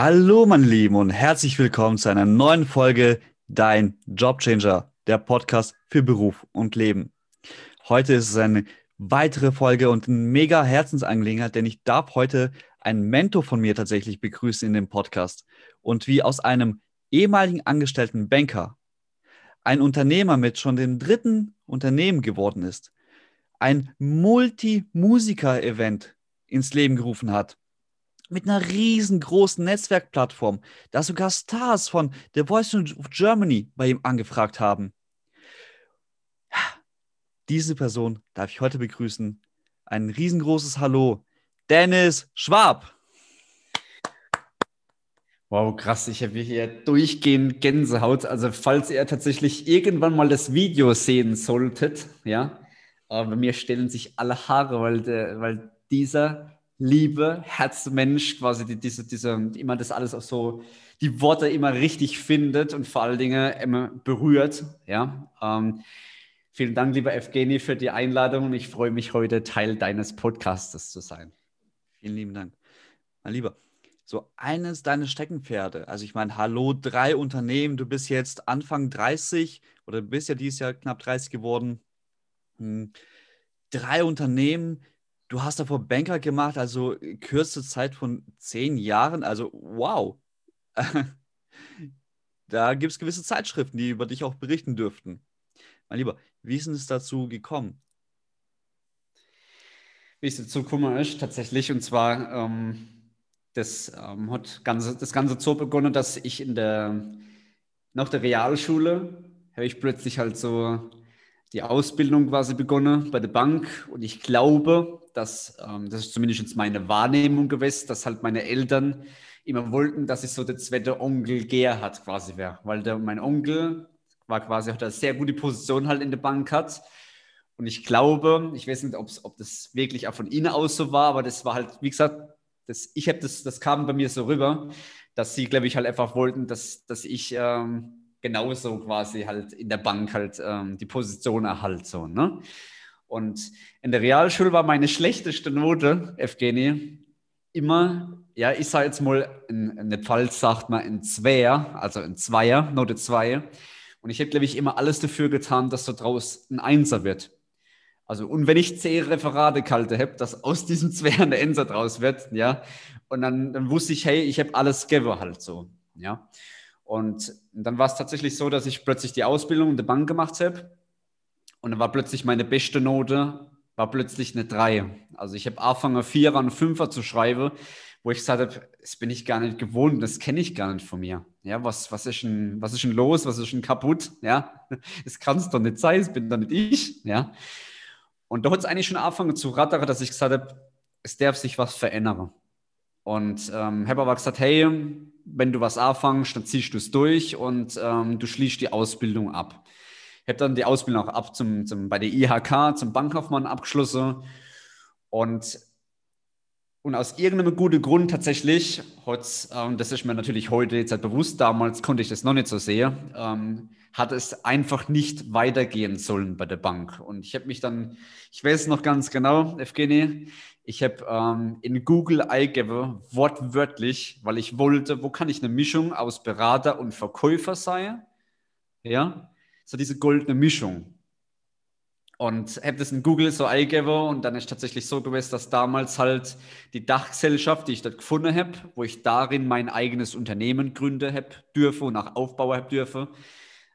Hallo, meine Lieben, und herzlich willkommen zu einer neuen Folge Dein Jobchanger, der Podcast für Beruf und Leben. Heute ist es eine weitere Folge und ein mega Herzensangelegenheit, denn ich darf heute einen Mentor von mir tatsächlich begrüßen in dem Podcast. Und wie aus einem ehemaligen angestellten Banker ein Unternehmer mit schon dem dritten Unternehmen geworden ist, ein Multi-Musiker-Event ins Leben gerufen hat mit einer riesengroßen Netzwerkplattform, da sogar Stars von The Voice of Germany bei ihm angefragt haben. Diese Person darf ich heute begrüßen. Ein riesengroßes Hallo, Dennis Schwab. Wow, krass. Ich habe hier durchgehend Gänsehaut. Also, falls ihr tatsächlich irgendwann mal das Video sehen solltet, ja, aber mir stellen sich alle Haare, weil, weil dieser Liebe, Herzmensch, quasi die, diese, diese, immer das alles auch so, die Worte immer richtig findet und vor allen Dingen immer berührt. Ja, ähm, vielen Dank, lieber Evgeny, für die Einladung und ich freue mich heute Teil deines Podcastes zu sein. Vielen lieben Dank. Mein Lieber, so eines deiner Steckenpferde, also ich meine, hallo, drei Unternehmen, du bist jetzt Anfang 30 oder du bist ja dieses Jahr knapp 30 geworden. Hm. Drei Unternehmen, Du hast davor Banker gemacht, also kürzeste Zeit von zehn Jahren. Also wow. da gibt es gewisse Zeitschriften, die über dich auch berichten dürften. Mein Lieber, wie ist es dazu gekommen? Wie es dazu gekommen ist, tatsächlich, und zwar, ähm, das ähm, hat ganze, das Ganze so begonnen, dass ich in der, nach der Realschule, habe ich plötzlich halt so die Ausbildung quasi begonnen bei der Bank. Und ich glaube, dass, ähm, das ist zumindest meine Wahrnehmung gewesen, dass halt meine Eltern immer wollten, dass ich so der zweite Onkel Gerhard quasi wäre, weil der, mein Onkel war quasi, hat eine sehr gute Position halt in der Bank hat. Und ich glaube, ich weiß nicht, ob das wirklich auch von ihnen aus so war, aber das war halt, wie gesagt, das, ich habe das, das kam bei mir so rüber, dass sie, glaube ich, halt einfach wollten, dass, dass ich ähm, genauso quasi halt in der Bank halt ähm, die Position erhalt. So, ne? Und in der Realschule war meine schlechteste Note, Evgeny, immer, ja, ich sage jetzt mal, in, in der Pfalz sagt man ein Zweier, also ein Zweier, Note 2. Und ich hätte, glaube ich, immer alles dafür getan, dass so draus ein Einser wird. Also, und wenn ich zehn Referate kalte habe, dass aus diesem Zweier ein Einser draus wird, ja. Und dann, dann wusste ich, hey, ich habe alles gegeben halt so, ja. Und dann war es tatsächlich so, dass ich plötzlich die Ausbildung in der Bank gemacht habe. Und dann war plötzlich meine beste Note, war plötzlich eine 3. Also ich habe angefangen, Vierer und Fünfer zu schreiben, wo ich gesagt habe, das bin ich gar nicht gewohnt, das kenne ich gar nicht von mir. Ja, was, was, ist denn, was ist denn los, was ist denn kaputt? Ja, das kann es doch nicht sein, das bin doch nicht ich. Ja. Und da hat es eigentlich schon angefangen zu rattern, dass ich gesagt habe, es darf sich was verändern. Und ähm, habe aber gesagt, hey, wenn du was anfängst, dann ziehst du es durch und ähm, du schließt die Ausbildung ab. Ich habe dann die Ausbildung auch ab zum, zum, bei der IHK, zum Bankkaufmann abgeschlossen. Und, und aus irgendeinem guten Grund tatsächlich, ähm, das ist mir natürlich heute jetzt halt bewusst, damals konnte ich das noch nicht so sehen, ähm, hat es einfach nicht weitergehen sollen bei der Bank. Und ich habe mich dann, ich weiß noch ganz genau, Evgeny, ich habe ähm, in Google eingegeben, wortwörtlich, weil ich wollte, wo kann ich eine Mischung aus Berater und Verkäufer sein? Ja, so diese goldene Mischung. Und habe das in Google so eingegeben und dann ist tatsächlich so gewesen, dass damals halt die Dachgesellschaft, die ich dort gefunden habe, wo ich darin mein eigenes Unternehmen gründen habe dürfe und auch aufbauen habe dürfe,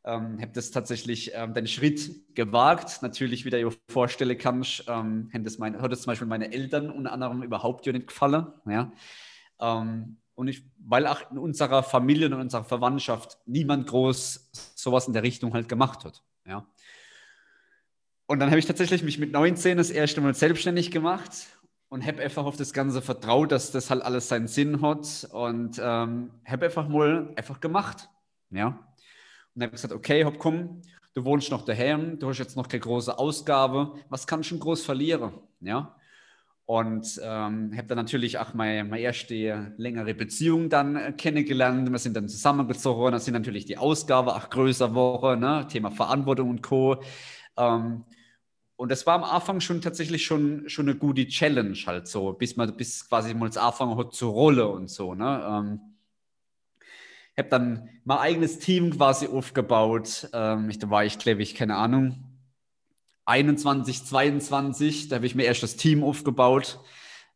ähm, habe das tatsächlich ähm, den Schritt gewagt. Natürlich, wie du dir vorstellen kannst, ähm, hat, das zum Beispiel meine Eltern unter anderem überhaupt nicht gefallen. Ja? Ähm, und ich, weil auch in unserer Familie und unserer Verwandtschaft niemand groß sowas in der Richtung halt gemacht hat. Ja? Und dann habe ich tatsächlich mich mit 19 das erste Mal selbstständig gemacht und habe einfach auf das Ganze vertraut, dass das halt alles seinen Sinn hat und ähm, habe einfach mal einfach gemacht. Ja. Dann habe ich gesagt, okay, hopp, komm, du wohnst noch daheim, du hast jetzt noch keine große Ausgabe, was kannst du groß verlieren? Ja. Und ähm, habe dann natürlich auch meine, meine erste längere Beziehung dann äh, kennengelernt. Wir sind dann zusammengezogen. Dann sind natürlich die Ausgabe auch größer Woche, ne? Thema Verantwortung und Co. Ähm, und das war am Anfang schon tatsächlich schon, schon eine gute Challenge halt so, bis man bis quasi mal das Anfang hat zur Rolle und so. Ne? Ähm, habe dann mein eigenes Team quasi aufgebaut. Ähm, ich, da war ich, glaube ich, keine Ahnung, 21, 22, da habe ich mir erst das Team aufgebaut.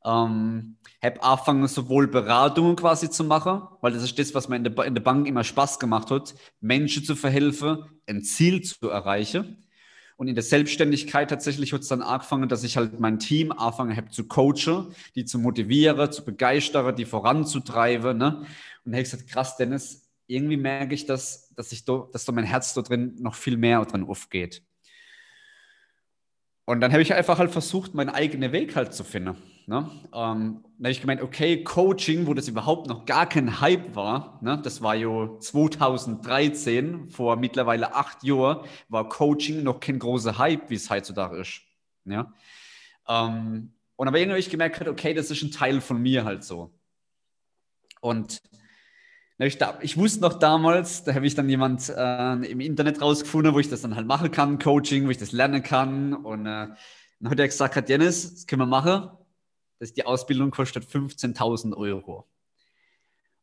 Ähm, habe angefangen, sowohl Beratungen quasi zu machen, weil das ist das, was mir in der, in der Bank immer Spaß gemacht hat, Menschen zu verhelfen, ein Ziel zu erreichen. Und in der Selbstständigkeit tatsächlich hat es dann angefangen, dass ich halt mein Team angefangen habe zu coachen, die zu motivieren, zu begeistern, die voranzutreiben. Ne? Und habe ich gesagt, krass, Dennis, irgendwie merke ich, dass, dass, ich do, dass da mein Herz da drin noch viel mehr drin aufgeht. Und dann habe ich einfach halt versucht, meinen eigenen Weg halt zu finden. Ne? Ähm, dann habe ich gemeint, okay, Coaching, wo das überhaupt noch gar kein Hype war, ne? das war ja 2013, vor mittlerweile acht Jahren, war Coaching noch kein großer Hype, wie es heutzutage ist. Ja? Ähm, und aber irgendwie habe ich gemerkt, okay, das ist ein Teil von mir halt so. Und ich, da, ich, wusste noch damals, da habe ich dann jemand äh, im Internet rausgefunden, wo ich das dann halt machen kann, Coaching, wo ich das lernen kann. Und äh, dann hat er gesagt, Dennis, das können wir machen. Das, die Ausbildung kostet 15.000 Euro.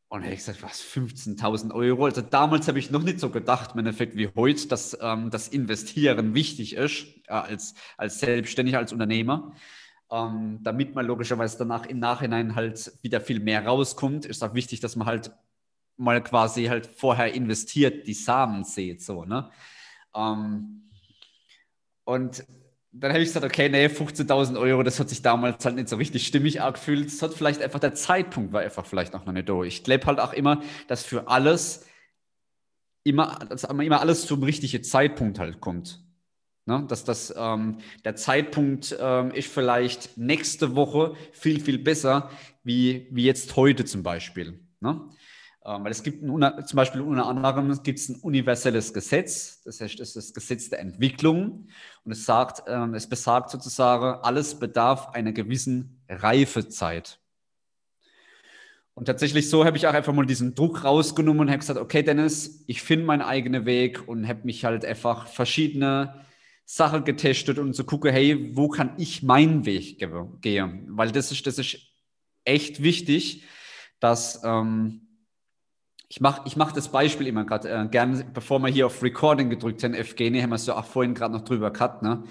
Und habe ich gesagt, was, 15.000 Euro? Also damals habe ich noch nicht so gedacht, im Endeffekt wie heute, dass ähm, das Investieren wichtig ist, äh, als, als Selbstständiger, als Unternehmer. Ähm, damit man logischerweise danach im Nachhinein halt wieder viel mehr rauskommt, ist auch wichtig, dass man halt mal quasi halt vorher investiert, die Samen sieht, so, ne? Ähm, und dann habe ich gesagt, okay, nee, 15.000 Euro, das hat sich damals halt nicht so richtig stimmig angefühlt. Es hat vielleicht einfach, der Zeitpunkt war einfach vielleicht noch nicht da. Ich glaube halt auch immer, dass für alles immer, dass immer alles zum richtigen Zeitpunkt halt kommt. Ne? Dass das, ähm, der Zeitpunkt ähm, ist vielleicht nächste Woche viel, viel besser, wie, wie jetzt heute zum Beispiel. Ne? Ähm, weil es gibt ein, zum Beispiel unter anderem gibt es ein universelles Gesetz, das heißt, es ist das Gesetz der Entwicklung und es sagt, ähm, es besagt sozusagen, alles bedarf einer gewissen Reifezeit. Und tatsächlich so habe ich auch einfach mal diesen Druck rausgenommen und habe gesagt, okay, Dennis, ich finde meinen eigenen Weg und habe mich halt einfach verschiedene Sachen getestet und zu so gucken, hey, wo kann ich meinen Weg gehen? Weil das ist, das ist echt wichtig, dass ähm, ich mache ich mach das Beispiel immer gerade äh, gerne, bevor wir hier auf Recording gedrückt haben, Evgeny, haben wir es ja auch vorhin gerade noch drüber gehabt, ne?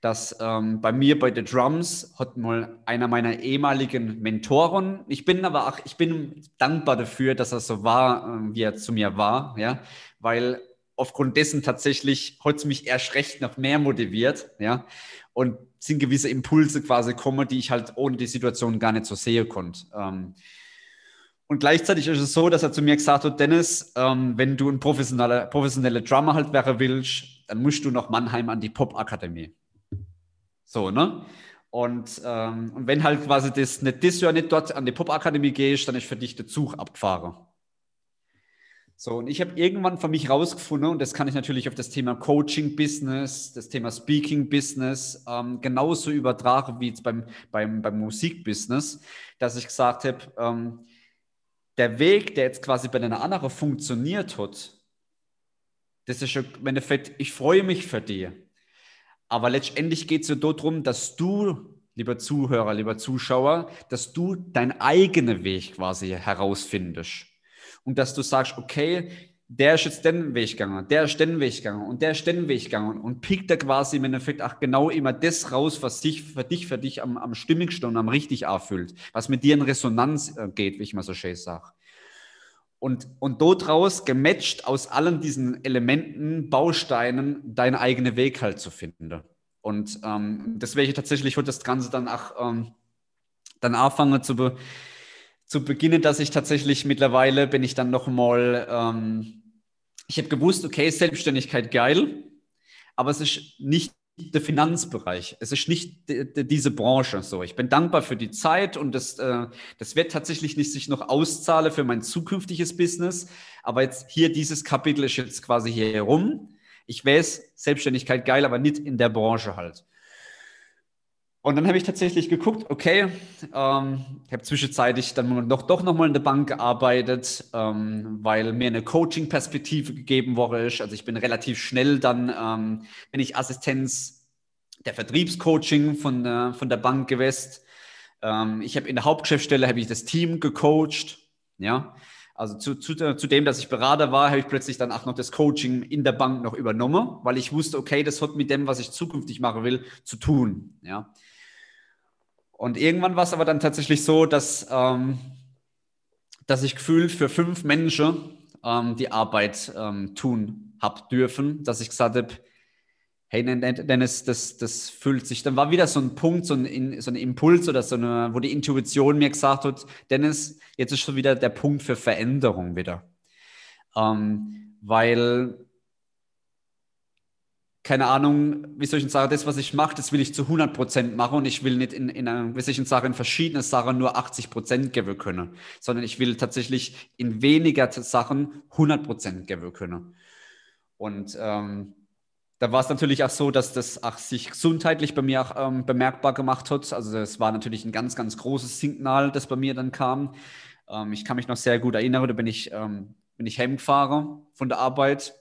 dass ähm, bei mir bei The Drums hat mal einer meiner ehemaligen Mentoren, ich bin aber auch, ich bin dankbar dafür, dass er so war, äh, wie er zu mir war, ja, weil aufgrund dessen tatsächlich hat es mich erst recht noch mehr motiviert, ja, und sind gewisse Impulse quasi gekommen, die ich halt ohne die Situation gar nicht so sehen konnte. Ähm, und gleichzeitig ist es so, dass er zu mir gesagt hat, Dennis, ähm, wenn du ein professioneller, professioneller Drummer halt wäre willst, dann musst du nach Mannheim an die Pop-Akademie. So, ne? Und, ähm, und wenn halt quasi das nicht das Jahr nicht dort an die Pop-Akademie gehst, dann ist für dich der Zug abgefahren. So, und ich habe irgendwann für mich rausgefunden, und das kann ich natürlich auf das Thema Coaching-Business, das Thema Speaking-Business ähm, genauso übertragen wie jetzt beim, beim, beim Musik-Business, dass ich gesagt habe, ähm, der Weg, der jetzt quasi bei einer anderen funktioniert hat, das ist schon im Endeffekt, ich freue mich für dich. Aber letztendlich geht es ja darum, dass du, lieber Zuhörer, lieber Zuschauer, dass du deinen eigenen Weg quasi herausfindest. Und dass du sagst, okay, der ist jetzt den Weg gegangen, der ist den Weg gegangen und der ist den Weg gegangen und pickt da quasi im Endeffekt auch genau immer das raus, was sich für dich, für dich am, am stimmigsten und am richtig erfüllt, was mit dir in Resonanz äh, geht, wie ich mal so schön sage. Und, und dort raus gematcht aus allen diesen Elementen, Bausteinen, deinen eigenen Weg halt zu finden. Und ähm, deswegen tatsächlich wird das Ganze dann auch ähm, dann anfangen zu, be zu beginnen, dass ich tatsächlich mittlerweile bin ich dann noch mal, ähm, ich habe gewusst, okay, Selbstständigkeit geil, aber es ist nicht der Finanzbereich. Es ist nicht die, die, diese Branche so. Ich bin dankbar für die Zeit und das, äh, das wird tatsächlich nicht sich noch auszahlen für mein zukünftiges Business. Aber jetzt hier dieses Kapitel ist jetzt quasi hier herum. Ich weiß, Selbstständigkeit geil, aber nicht in der Branche halt. Und dann habe ich tatsächlich geguckt, okay, ähm, ich habe zwischenzeitlich dann noch, doch nochmal in der Bank gearbeitet, ähm, weil mir eine Coaching-Perspektive gegeben worden ist. Also ich bin relativ schnell dann, ähm, bin ich Assistenz der Vertriebscoaching von, äh, von der Bank gewesen. Ähm, ich habe in der Hauptgeschäftsstelle habe ich das Team gecoacht, ja. Also zu, zu, zu dem, dass ich Berater war, habe ich plötzlich dann auch noch das Coaching in der Bank noch übernommen, weil ich wusste, okay, das hat mit dem, was ich zukünftig machen will, zu tun. Ja. Und irgendwann war es aber dann tatsächlich so, dass, ähm, dass ich gefühlt für fünf Menschen ähm, die Arbeit ähm, tun habe dürfen, dass ich gesagt habe, hey Dennis, das, das fühlt sich, dann war wieder so ein Punkt, so ein, so ein Impuls oder so eine, wo die Intuition mir gesagt hat, Dennis, jetzt ist schon wieder der Punkt für Veränderung wieder. Ähm, weil keine Ahnung, wie soll ich sagen, das, was ich mache, das will ich zu 100 Prozent machen und ich will nicht in, in einer, wie soll ich sagen, in verschiedenen Sachen nur 80 Prozent geben können, sondern ich will tatsächlich in weniger Sachen 100 Prozent geben können. Und ähm, da war es natürlich auch so, dass das auch sich gesundheitlich bei mir auch ähm, bemerkbar gemacht hat. Also es war natürlich ein ganz, ganz großes Signal, das bei mir dann kam. Ähm, ich kann mich noch sehr gut erinnern, da bin ich, ähm, bin ich heimgefahren von der Arbeit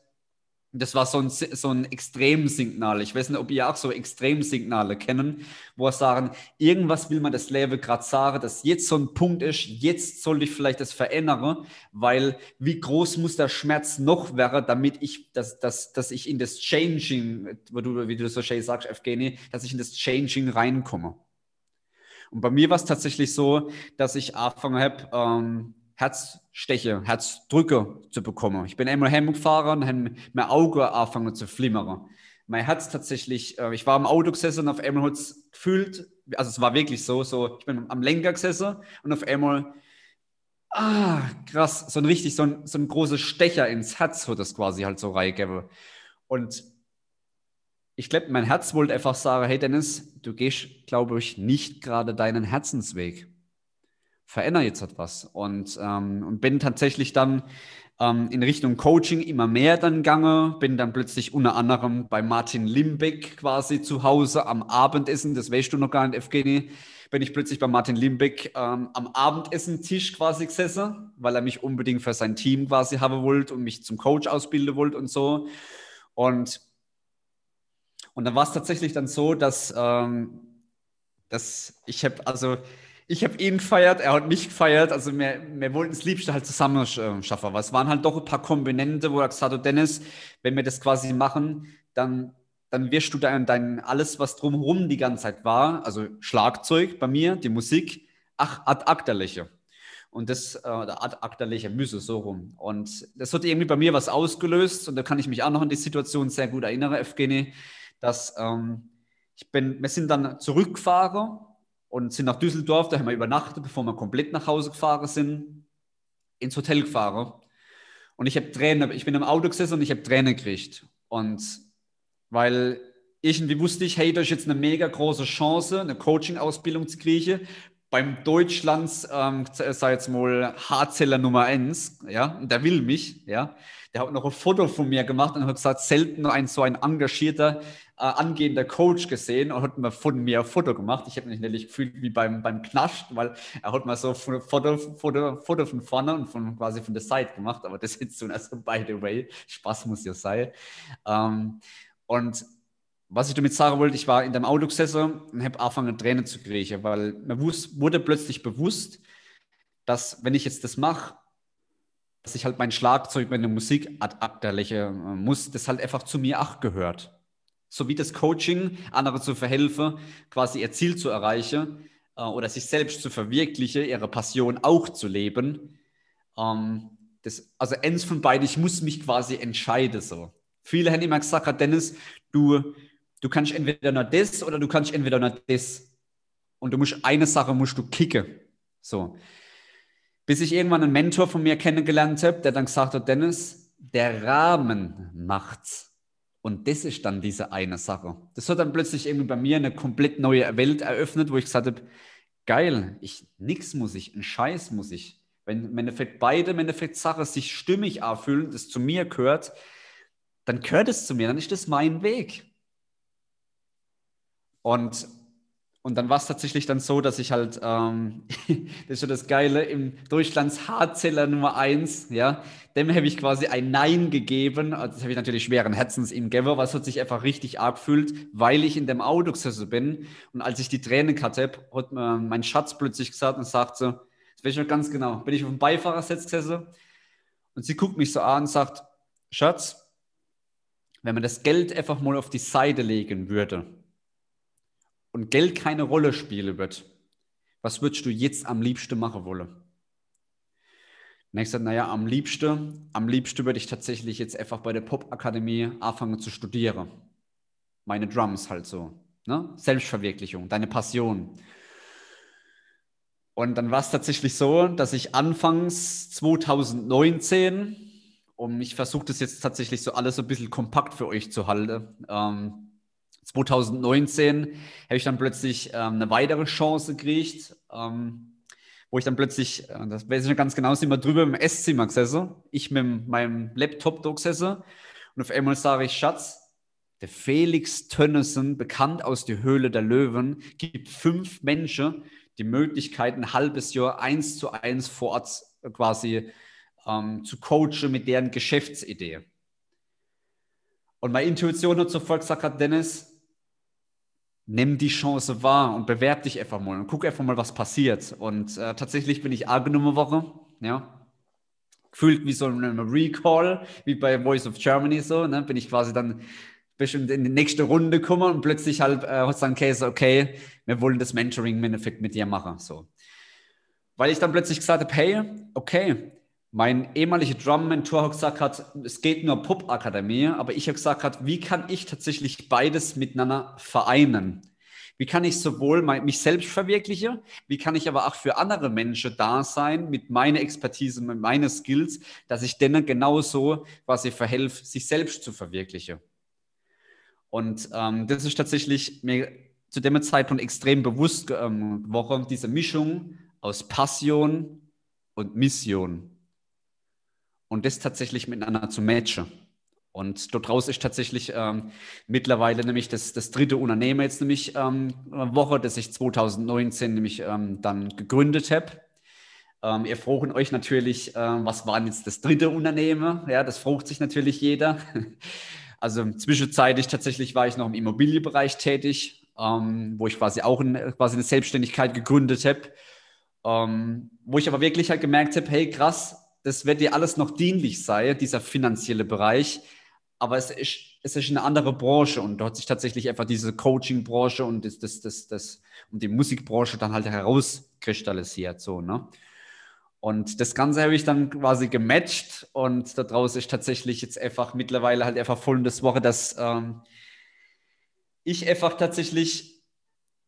das war so ein, so ein Extremsignal. Ich weiß nicht, ob ihr auch so Extremsignale kennen, wo sagen, irgendwas will man das Leben gerade sagen, dass jetzt so ein Punkt ist, jetzt soll ich vielleicht das verändern, weil wie groß muss der Schmerz noch werden, damit ich, dass, dass, dass ich in das Changing, wie du, wie du so schön sagst, Evgeny, dass ich in das Changing reinkomme. Und bei mir war es tatsächlich so, dass ich angefangen habe, ähm, Herzsteche, Herzdrücke zu bekommen. Ich bin einmal heimgefahren und habe mein Auge angefangen zu flimmern. Mein Herz tatsächlich, äh, ich war im Auto gesessen und auf einmal hat es gefühlt, also es war wirklich so, so, ich bin am Lenker gesessen und auf einmal, ah, krass, so ein richtig, so ein, so ein großer Stecher ins Herz hat das quasi halt so reingegeben. Und ich glaube, mein Herz wollte einfach sagen, hey Dennis, du gehst, glaube ich, nicht gerade deinen Herzensweg verändere jetzt etwas. Und, ähm, und bin tatsächlich dann ähm, in Richtung Coaching immer mehr dann gegangen, bin dann plötzlich unter anderem bei Martin Limbeck quasi zu Hause am Abendessen, das weißt du noch gar nicht, Evgeny, bin ich plötzlich bei Martin Limbeck ähm, am Abendessen-Tisch quasi gesessen, weil er mich unbedingt für sein Team quasi haben wollte und mich zum Coach ausbilden wollte und so. Und, und dann war es tatsächlich dann so, dass, ähm, dass ich habe, also ich habe ihn gefeiert, er hat mich gefeiert. Also wir, wir wollten es Liebste halt zusammen äh, schaffen. Aber es waren halt doch ein paar Komponente, wo er gesagt hat, Dennis, wenn wir das quasi machen, dann, dann wirst du dein, dein alles, was drumherum die ganze Zeit war, also Schlagzeug bei mir, die Musik, ach, ad acta läche. Und das, äh, ad acta läche, müsse, so rum. Und das hat irgendwie bei mir was ausgelöst. Und da kann ich mich auch noch an die Situation sehr gut erinnern, Evgeny, dass ähm, ich bin, wir sind dann zurückgefahren und sind nach Düsseldorf, da haben wir übernachtet, bevor wir komplett nach Hause gefahren sind, ins Hotel gefahren. Und ich habe Tränen, ich bin im Auto gesessen und ich habe Tränen gekriegt. Und weil irgendwie wusste ich, hey, da ist jetzt eine mega große Chance, eine Coaching-Ausbildung zu kriegen. Beim Deutschlands, ähm, sei jetzt mal Haarzeller Nummer 1, ja, und der will mich, ja. Der hat noch ein Foto von mir gemacht und hat gesagt, selten noch ein so ein engagierter äh, angehender Coach gesehen und hat mir von mir ein Foto gemacht. Ich habe mich nämlich gefühlt wie beim, beim Knascht, weil er hat mal so ein Foto, Foto, Foto von vorne und von quasi von der Seite gemacht, aber das ist so, also by the way, Spaß muss ja sein. Ähm, und was ich damit sagen wollte, ich war in dem Auto gesessen und habe angefangen, Tränen zu kriegen, weil mir wurde plötzlich bewusst, dass wenn ich jetzt das mache, dass ich halt mein Schlagzeug, meine Musik ad acta lächeln muss, das halt einfach zu mir auch gehört sowie das Coaching, andere zu verhelfen, quasi ihr Ziel zu erreichen äh, oder sich selbst zu verwirklichen, ihre Passion auch zu leben. Ähm, das, also eins von beiden, ich muss mich quasi entscheiden so. Viele haben immer gesagt, Dennis, du, du kannst entweder nur das oder du kannst entweder nur das. Und du musst eine Sache musst du kicken. So. Bis ich irgendwann einen Mentor von mir kennengelernt habe, der dann gesagt hat, Dennis, der Rahmen macht's Und das ist dann diese eine Sache. Das hat dann plötzlich irgendwie bei mir eine komplett neue Welt eröffnet, wo ich gesagt habe, geil, ich, nix muss ich, ein Scheiß muss ich. Wenn im Endeffekt beide im Endeffekt Sachen sich stimmig erfüllen, das zu mir gehört, dann gehört es zu mir, dann ist das mein Weg. Und und dann war es tatsächlich dann so, dass ich halt, ähm, das ist schon das Geile, im Deutschlands Haarzeller Nummer 1, ja, dem habe ich quasi ein Nein gegeben. Also das habe ich natürlich schweren Herzens ihm gegeben, es hat sich einfach richtig arg gefühlt, weil ich in dem Auto gesessen bin. Und als ich die Tränen hatte, hat mir mein Schatz plötzlich gesagt und sagt so, das weiß ich noch ganz genau, bin ich auf dem Beifahrersitz gesessen und sie guckt mich so an und sagt, Schatz, wenn man das Geld einfach mal auf die Seite legen würde, und Geld keine Rolle spielen wird, was würdest du jetzt am liebsten machen wollen? Und ich gesagt, naja, am liebsten, am liebsten würde ich tatsächlich jetzt einfach bei der Popakademie anfangen zu studieren. Meine Drums halt so. Ne? Selbstverwirklichung, deine Passion. Und dann war es tatsächlich so, dass ich anfangs 2019, und ich versuche das jetzt tatsächlich so alles so ein bisschen kompakt für euch zu halten, ähm, 2019 habe ich dann plötzlich ähm, eine weitere Chance gekriegt, ähm, wo ich dann plötzlich, äh, das weiß ich noch ganz genau, sind wir drüber im Esszimmer gesessen, ich mit meinem Laptop da gesessen und auf einmal sage ich, Schatz, der Felix Tönnissen, bekannt aus der Höhle der Löwen, gibt fünf Menschen die Möglichkeit, ein halbes Jahr eins zu eins vor Ort quasi ähm, zu coachen mit deren Geschäftsidee. Und meine Intuition hat sofort gesagt, Dennis, nimm die Chance wahr und bewerb dich einfach mal und guck einfach mal, was passiert. Und äh, tatsächlich bin ich angenommen Woche, ja. Gefühlt wie so ein Recall, wie bei Voice of Germany so, ne? bin ich quasi dann bestimmt in die nächste Runde gekommen und plötzlich halt äh, hat dann Case, okay, wir wollen das Mentoring im Endeffekt mit dir machen, so. Weil ich dann plötzlich gesagt habe, hey, okay, mein ehemaliger Drum-Mentor hat gesagt hat, es geht nur Pop-Akademie, aber ich habe gesagt hat, wie kann ich tatsächlich beides miteinander vereinen? Wie kann ich sowohl mich selbst verwirklichen, wie kann ich aber auch für andere Menschen da sein mit meiner Expertise, mit meinen Skills, dass ich denen genauso quasi verhelfe, sich selbst zu verwirklichen. Und ähm, das ist tatsächlich mir zu dem Zeitpunkt extrem bewusst ähm, geworden, diese Mischung aus Passion und Mission und das tatsächlich miteinander zu matchen. Und dort raus ist tatsächlich ähm, mittlerweile nämlich das, das dritte Unternehmen jetzt nämlich ähm, Woche, das ich 2019 nämlich ähm, dann gegründet habe. Ähm, ihr fragt euch natürlich, äh, was war jetzt das dritte Unternehmen? Ja, das fragt sich natürlich jeder. Also zwischenzeitlich tatsächlich war ich noch im Immobilienbereich tätig, ähm, wo ich quasi auch in, quasi eine Selbstständigkeit gegründet habe, ähm, wo ich aber wirklich halt gemerkt habe, hey krass, das wird dir alles noch dienlich sein, dieser finanzielle Bereich. Aber es ist, es ist eine andere Branche und dort sich tatsächlich einfach diese Coaching-Branche und das, das, das, das, und die Musikbranche dann halt herauskristallisiert. So, ne? Und das Ganze habe ich dann quasi gematcht und daraus ist tatsächlich jetzt einfach mittlerweile halt einfach folgendes Woche, dass ähm, ich einfach tatsächlich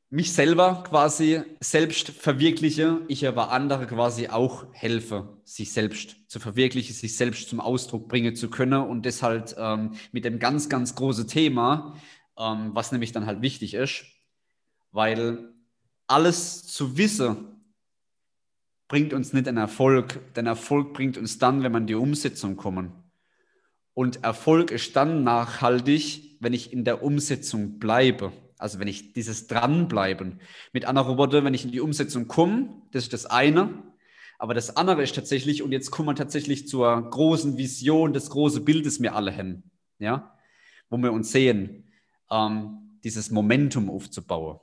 mich selber quasi selbst verwirkliche, ich aber andere quasi auch helfe, sich selbst zu verwirklichen, sich selbst zum Ausdruck bringen zu können und deshalb ähm, mit dem ganz, ganz großen Thema, ähm, was nämlich dann halt wichtig ist, weil alles zu wissen bringt uns nicht einen Erfolg, denn Erfolg bringt uns dann, wenn man die Umsetzung kommen. Und Erfolg ist dann nachhaltig, wenn ich in der Umsetzung bleibe. Also wenn ich dieses Dranbleiben. Mit anderen Worten, wenn ich in die Umsetzung komme, das ist das eine. Aber das andere ist tatsächlich, und jetzt kommen wir tatsächlich zur großen Vision, das große Bild, das wir alle haben, ja, wo wir uns sehen, ähm, dieses Momentum aufzubauen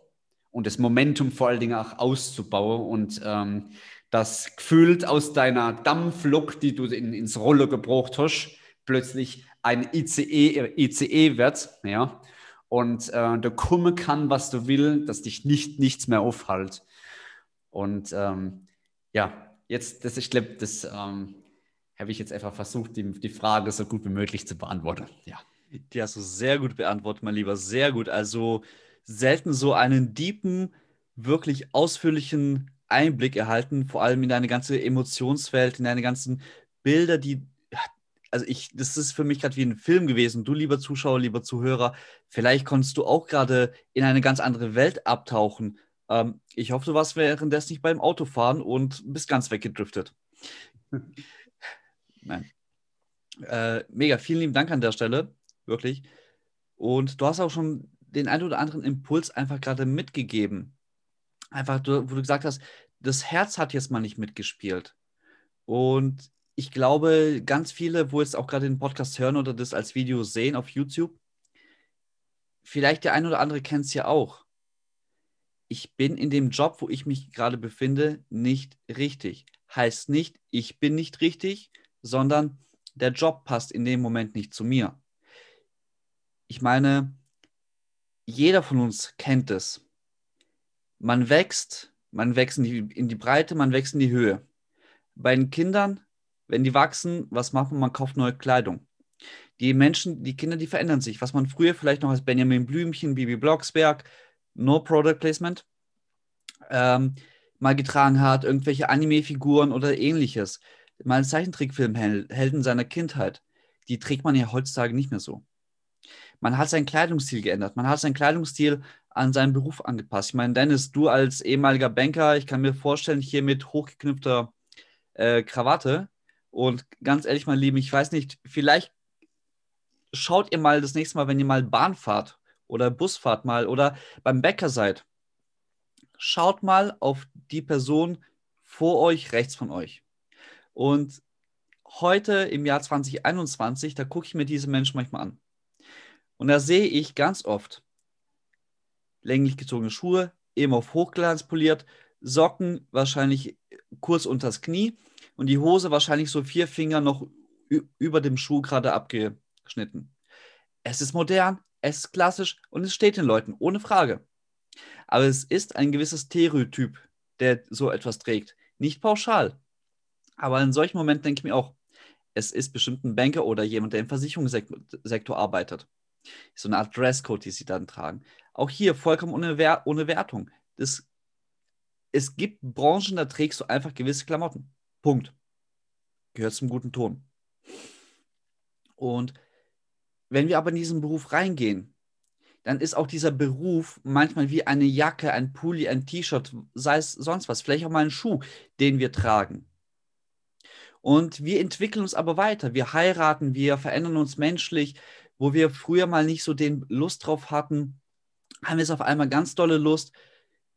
und das Momentum vor allen Dingen auch auszubauen und ähm, das gefühlt aus deiner Dampflok, die du in, ins Rolle gebraucht hast, plötzlich ein ICE, ICE wird, ja, und äh, da kommen kann, was du willst, dass dich nicht nichts mehr aufhält. Und ähm, ja, jetzt, das, ich glaube, das ähm, habe ich jetzt einfach versucht, die, die Frage so gut wie möglich zu beantworten. Ja. Die hast du sehr gut beantwortet, mein Lieber, sehr gut. Also selten so einen deepen, wirklich ausführlichen Einblick erhalten, vor allem in deine ganze Emotionswelt, in deine ganzen Bilder, die also ich, das ist für mich gerade wie ein Film gewesen. Du, lieber Zuschauer, lieber Zuhörer, vielleicht konntest du auch gerade in eine ganz andere Welt abtauchen. Ähm, ich hoffe, du warst währenddessen nicht beim Autofahren und bist ganz weggedriftet. Nein. Äh, mega, vielen lieben Dank an der Stelle, wirklich. Und du hast auch schon den einen oder anderen Impuls einfach gerade mitgegeben. Einfach, wo du gesagt hast, das Herz hat jetzt mal nicht mitgespielt. Und ich glaube, ganz viele, wo jetzt auch gerade den Podcast hören oder das als Video sehen auf YouTube, vielleicht der ein oder andere kennt es ja auch. Ich bin in dem Job, wo ich mich gerade befinde, nicht richtig. Heißt nicht, ich bin nicht richtig, sondern der Job passt in dem Moment nicht zu mir. Ich meine, jeder von uns kennt es. Man wächst, man wächst in die, in die Breite, man wächst in die Höhe. Bei den Kindern wenn die wachsen, was macht man? Man kauft neue Kleidung. Die Menschen, die Kinder, die verändern sich. Was man früher vielleicht noch als Benjamin Blümchen, Bibi Blocksberg, No Product Placement, ähm, mal getragen hat, irgendwelche Anime-Figuren oder ähnliches. Mal ein Zeichentrickfilm Helden seiner Kindheit. Die trägt man ja heutzutage nicht mehr so. Man hat seinen Kleidungsstil geändert. Man hat seinen Kleidungsstil an seinen Beruf angepasst. Ich meine, Dennis, du als ehemaliger Banker, ich kann mir vorstellen, hier mit hochgeknüpfter äh, Krawatte, und ganz ehrlich, mein Lieben, ich weiß nicht, vielleicht schaut ihr mal das nächste Mal, wenn ihr mal Bahn fahrt oder Bus fahrt mal oder beim Bäcker seid. Schaut mal auf die Person vor euch, rechts von euch. Und heute im Jahr 2021, da gucke ich mir diese Menschen manchmal an. Und da sehe ich ganz oft länglich gezogene Schuhe, eben auf Hochglanz poliert, Socken wahrscheinlich kurz unters Knie und die Hose wahrscheinlich so vier Finger noch über dem Schuh gerade abgeschnitten. Es ist modern, es ist klassisch und es steht den Leuten, ohne Frage. Aber es ist ein gewisses Stereotyp, der so etwas trägt. Nicht pauschal. Aber in solchen Momenten denke ich mir auch, es ist bestimmt ein Banker oder jemand, der im Versicherungssektor arbeitet. So eine Art Dresscode, die sie dann tragen. Auch hier vollkommen ohne, Wer ohne Wertung. Das, es gibt Branchen, da trägst du einfach gewisse Klamotten. Punkt. Gehört zum guten Ton. Und wenn wir aber in diesen Beruf reingehen, dann ist auch dieser Beruf manchmal wie eine Jacke, ein Pulli, ein T-Shirt, sei es sonst was, vielleicht auch mal ein Schuh, den wir tragen. Und wir entwickeln uns aber weiter. Wir heiraten, wir verändern uns menschlich, wo wir früher mal nicht so den Lust drauf hatten, haben wir es auf einmal ganz dolle Lust.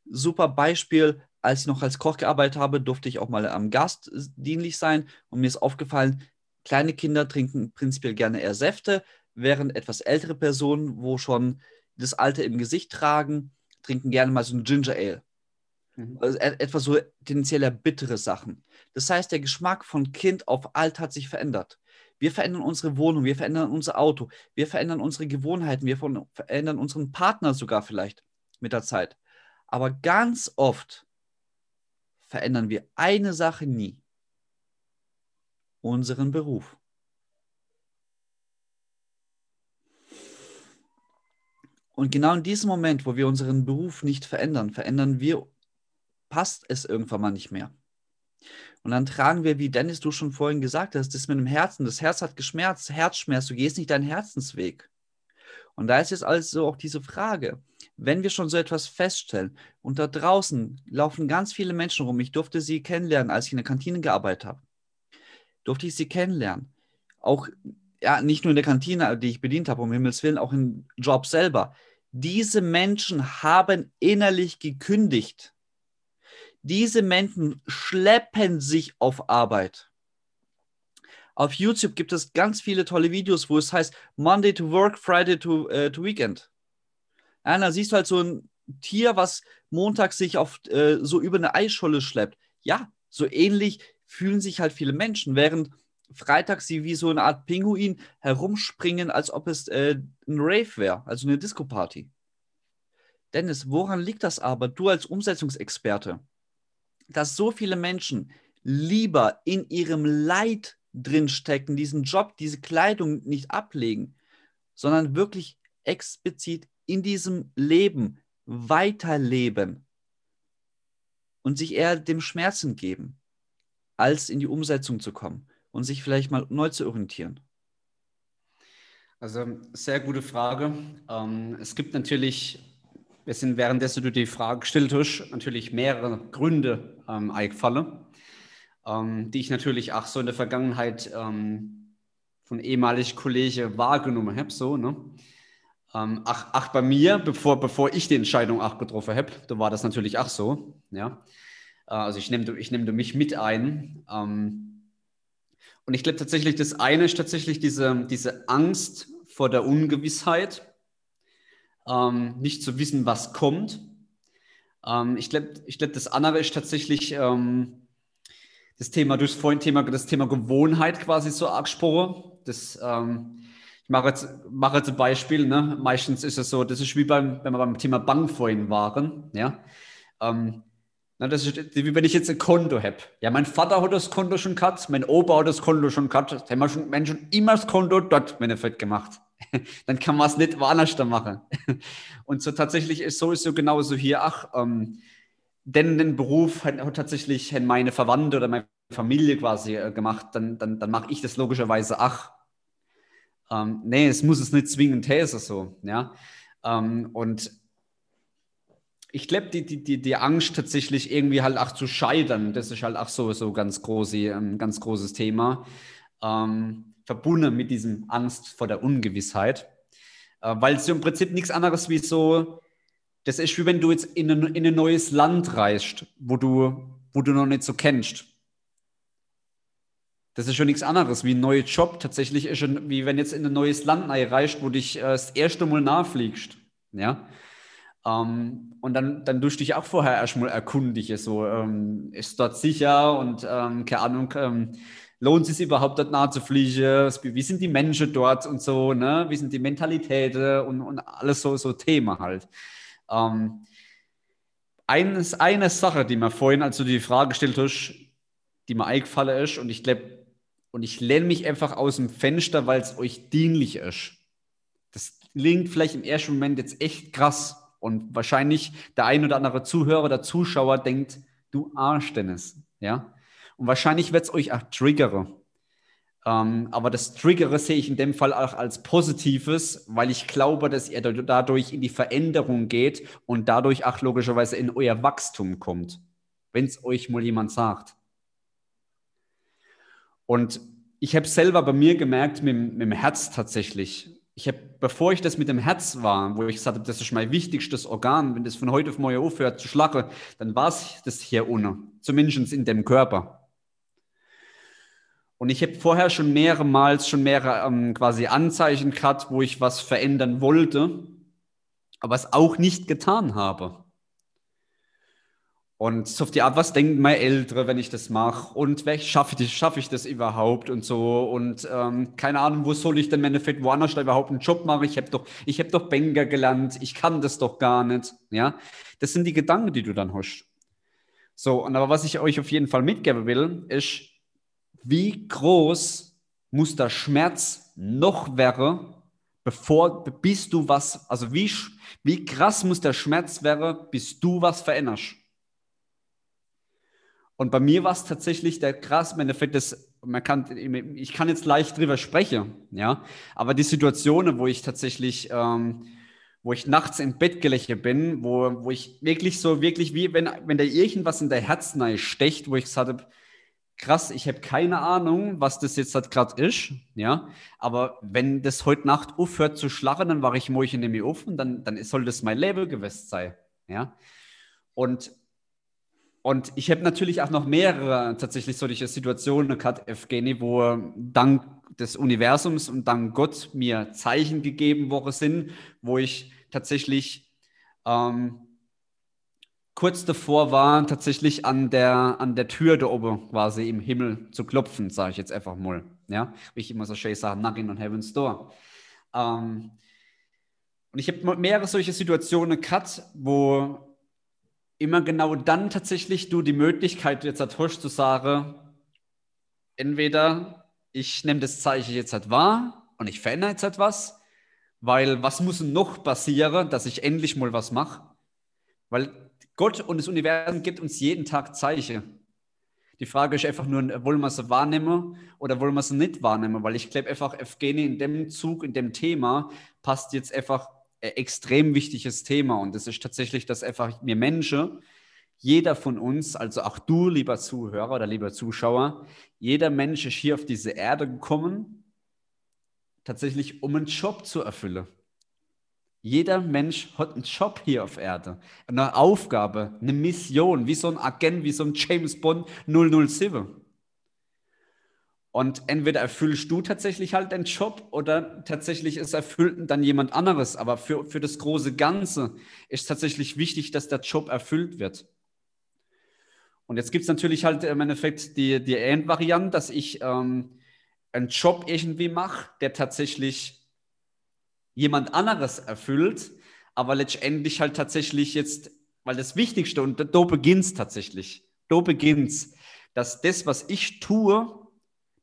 Super Beispiel, als ich noch als Koch gearbeitet habe, durfte ich auch mal am Gast dienlich sein und mir ist aufgefallen, kleine Kinder trinken prinzipiell gerne eher Säfte, während etwas ältere Personen, wo schon das Alter im Gesicht tragen, trinken gerne mal so ein Ginger Ale. Mhm. Also etwas so tendenziell bittere Sachen. Das heißt, der Geschmack von Kind auf alt hat sich verändert. Wir verändern unsere Wohnung, wir verändern unser Auto, wir verändern unsere Gewohnheiten, wir verändern unseren Partner sogar vielleicht mit der Zeit. Aber ganz oft verändern wir eine Sache nie. Unseren Beruf. Und genau in diesem Moment, wo wir unseren Beruf nicht verändern, verändern wir, passt es irgendwann mal nicht mehr. Und dann tragen wir, wie Dennis du schon vorhin gesagt hast, das mit dem Herzen. Das Herz hat geschmerzt, Herzschmerz, du gehst nicht deinen Herzensweg. Und da ist jetzt also auch diese Frage, wenn wir schon so etwas feststellen und da draußen laufen ganz viele Menschen rum, ich durfte sie kennenlernen, als ich in der Kantine gearbeitet habe, durfte ich sie kennenlernen. Auch, ja, nicht nur in der Kantine, die ich bedient habe, um Himmels Willen, auch im Job selber. Diese Menschen haben innerlich gekündigt. Diese Menschen schleppen sich auf Arbeit. Auf YouTube gibt es ganz viele tolle Videos, wo es heißt Monday to Work, Friday to, uh, to Weekend. Ja, da siehst du halt so ein Tier, was montags sich auf, äh, so über eine Eisscholle schleppt. Ja, so ähnlich fühlen sich halt viele Menschen, während freitags sie wie so eine Art Pinguin herumspringen, als ob es äh, ein Rave wäre, also eine Disco-Party. Dennis, woran liegt das aber, du als Umsetzungsexperte, dass so viele Menschen lieber in ihrem Leid drinstecken, diesen Job, diese Kleidung nicht ablegen, sondern wirklich explizit in diesem Leben weiterleben und sich eher dem Schmerzen geben, als in die Umsetzung zu kommen. und sich vielleicht mal neu zu orientieren? Also sehr gute Frage. Ähm, es gibt natürlich, wir sind währenddessen du die Frage gestellt hast, natürlich mehrere Gründe ähm, eingefallen, ähm, die ich natürlich auch so in der Vergangenheit ähm, von ehemaligen Kollegen wahrgenommen habe. So, ne? Ähm, ach, ach, bei mir, bevor, bevor ich die Entscheidung auch getroffen habe, da war das natürlich auch so. Ja? Äh, also ich nehme ich nehm mich mit ein. Ähm, und ich glaube tatsächlich, das eine ist tatsächlich diese, diese Angst vor der Ungewissheit, ähm, nicht zu wissen, was kommt. Ähm, ich glaube, ich glaub, das andere ist tatsächlich ähm, das Thema, du hast vorhin Thema, das Thema Gewohnheit quasi so angesprochen. Das, ähm, ich mache jetzt, mache jetzt ein Beispiel. Ne? Meistens ist es so, das ist wie beim, wenn wir beim Thema Bank vorhin waren. Ja? Ähm, na, das ist wie wenn ich jetzt ein Konto habe. Ja, mein Vater hat das Konto schon gehabt, mein Opa hat das Konto schon gehabt. Da haben wir schon Menschen immer das Konto dort Benefit gemacht. Dann kann man es nicht woanders machen. Und so tatsächlich ist so ist so genauso hier. Ach, ähm, denn den Beruf hat, hat tatsächlich meine Verwandte oder meine Familie quasi äh, gemacht, dann, dann, dann mache ich das logischerweise. Ach, ähm, nee, es muss es nicht zwingend These so. Ja. Ähm, und ich glaube, die, die, die, die Angst tatsächlich irgendwie halt auch zu scheitern, das ist halt auch so, so ganz, große, ein ähm, ganz großes Thema, ähm, verbunden mit diesem Angst vor der Ungewissheit, äh, weil es im Prinzip nichts anderes wie so, das ist wie wenn du jetzt in ein, in ein neues Land reist, wo du, wo du noch nicht so kennst. Das ist schon nichts anderes wie ein neuer Job. Tatsächlich ist schon, wie wenn jetzt in ein neues Land reist, wo dich äh, das erste Mal nachfliegst. Ja. Ähm, und dann, dann du dich auch vorher erstmal erkundige, so ähm, ist dort sicher und ähm, keine Ahnung, ähm, lohnt es sich überhaupt dort nahe zu fliegen? Wie sind die Menschen dort und so, ne? Wie sind die Mentalitäten und, und alles so, so Thema halt. Ähm, eines, eine Sache, die mir vorhin, als du die Frage gestellt hast, die mir eingefallen ist und ich glaube, und ich lehne mich einfach aus dem Fenster, weil es euch dienlich ist. Das klingt vielleicht im ersten Moment jetzt echt krass, und wahrscheinlich der ein oder andere Zuhörer oder Zuschauer denkt, du Arsch, Dennis. Ja? Und wahrscheinlich wird es euch auch triggere. Ähm, aber das Triggere sehe ich in dem Fall auch als Positives, weil ich glaube, dass ihr dadurch in die Veränderung geht und dadurch auch logischerweise in euer Wachstum kommt, wenn es euch mal jemand sagt. Und ich habe selber bei mir gemerkt, mit, mit dem Herz tatsächlich, ich habe, bevor ich das mit dem Herz war, wo ich gesagt habe, das ist mein wichtigstes Organ, wenn das von heute auf morgen aufhört zu schlagen, dann war es das hier unten, zumindest in dem Körper. Und ich habe vorher schon mehrmals schon mehrere ähm, quasi Anzeichen gehabt, wo ich was verändern wollte, aber es auch nicht getan habe. Und so auf die Art, was denken meine Ältere, wenn ich das mache? Und schaffe ich, schaff ich das überhaupt und so? Und ähm, keine Ahnung, wo soll ich denn im Endeffekt woanders überhaupt einen Job machen? Ich habe doch, ich habe doch Banker gelernt, ich kann das doch gar nicht. Ja, das sind die Gedanken, die du dann hast. So, und aber was ich euch auf jeden Fall mitgeben will, ist, wie groß muss der Schmerz noch werden, bevor, bis du was, also wie, wie krass muss der Schmerz werden, bis du was veränderst? Und bei mir war es tatsächlich der krass im Endeffekt, das, man kann, ich kann jetzt leicht drüber sprechen, ja, aber die Situationen, wo ich tatsächlich, ähm, wo ich nachts im Bett gelächelt bin, wo, wo ich wirklich so, wirklich wie, wenn, wenn da irgendwas in der Herzen stecht, wo ich gesagt habe, krass, ich habe keine Ahnung, was das jetzt halt gerade ist, ja, aber wenn das heute Nacht aufhört zu schlagen, dann war ich morgen in auf und dann, dann soll das mein Label gewesen sein, ja. Und und ich habe natürlich auch noch mehrere tatsächlich solche Situationen gehabt, Evgeny, wo dank des Universums und dank Gott mir Zeichen gegeben worden sind, wo ich tatsächlich ähm, kurz davor war, tatsächlich an der, an der Tür da oben quasi im Himmel zu klopfen, sage ich jetzt einfach mal. Ja, wie ich immer so schön sage, knocking on heaven's door. Ähm, und ich habe mehrere solche Situationen gehabt, wo immer genau dann tatsächlich du die Möglichkeit jetzt hast zu sagen, entweder ich nehme das Zeichen jetzt halt wahr und ich verändere jetzt etwas, weil was muss noch passieren, dass ich endlich mal was mache? Weil Gott und das Universum gibt uns jeden Tag Zeichen. Die Frage ist einfach nur, wollen wir sie wahrnehmen oder wollen wir sie nicht wahrnehmen? Weil ich glaube einfach, Evgeny in dem Zug, in dem Thema passt jetzt einfach ein extrem wichtiges Thema. Und das ist tatsächlich, dass einfach wir Menschen, jeder von uns, also auch du, lieber Zuhörer oder lieber Zuschauer, jeder Mensch ist hier auf diese Erde gekommen, tatsächlich um einen Job zu erfüllen. Jeder Mensch hat einen Job hier auf Erde, eine Aufgabe, eine Mission, wie so ein Agent, wie so ein James Bond 007. Und entweder erfüllst du tatsächlich halt den Job oder tatsächlich ist erfüllt dann jemand anderes. Aber für, für das große Ganze ist tatsächlich wichtig, dass der Job erfüllt wird. Und jetzt gibt es natürlich halt im Endeffekt die, die Endvariante, dass ich ähm, einen Job irgendwie mache, der tatsächlich jemand anderes erfüllt, aber letztendlich halt tatsächlich jetzt, weil das Wichtigste, und da beginnt es tatsächlich, da beginnt es, dass das, was ich tue,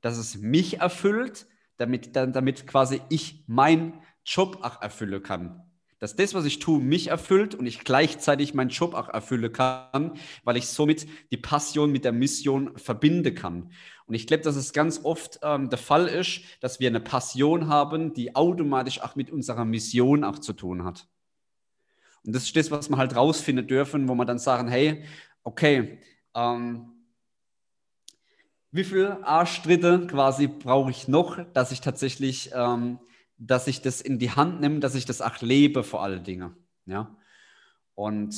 dass es mich erfüllt, damit, damit quasi ich meinen Job auch erfüllen kann. Dass das, was ich tue, mich erfüllt und ich gleichzeitig meinen Job auch erfüllen kann, weil ich somit die Passion mit der Mission verbinde kann. Und ich glaube, dass es ganz oft ähm, der Fall ist, dass wir eine Passion haben, die automatisch auch mit unserer Mission auch zu tun hat. Und das ist das, was wir halt rausfinden dürfen, wo wir dann sagen, hey, okay, ähm, wie viele Arschtritte quasi brauche ich noch, dass ich tatsächlich, ähm, dass ich das in die Hand nehme, dass ich das auch lebe vor allen Dingen. Ja. Und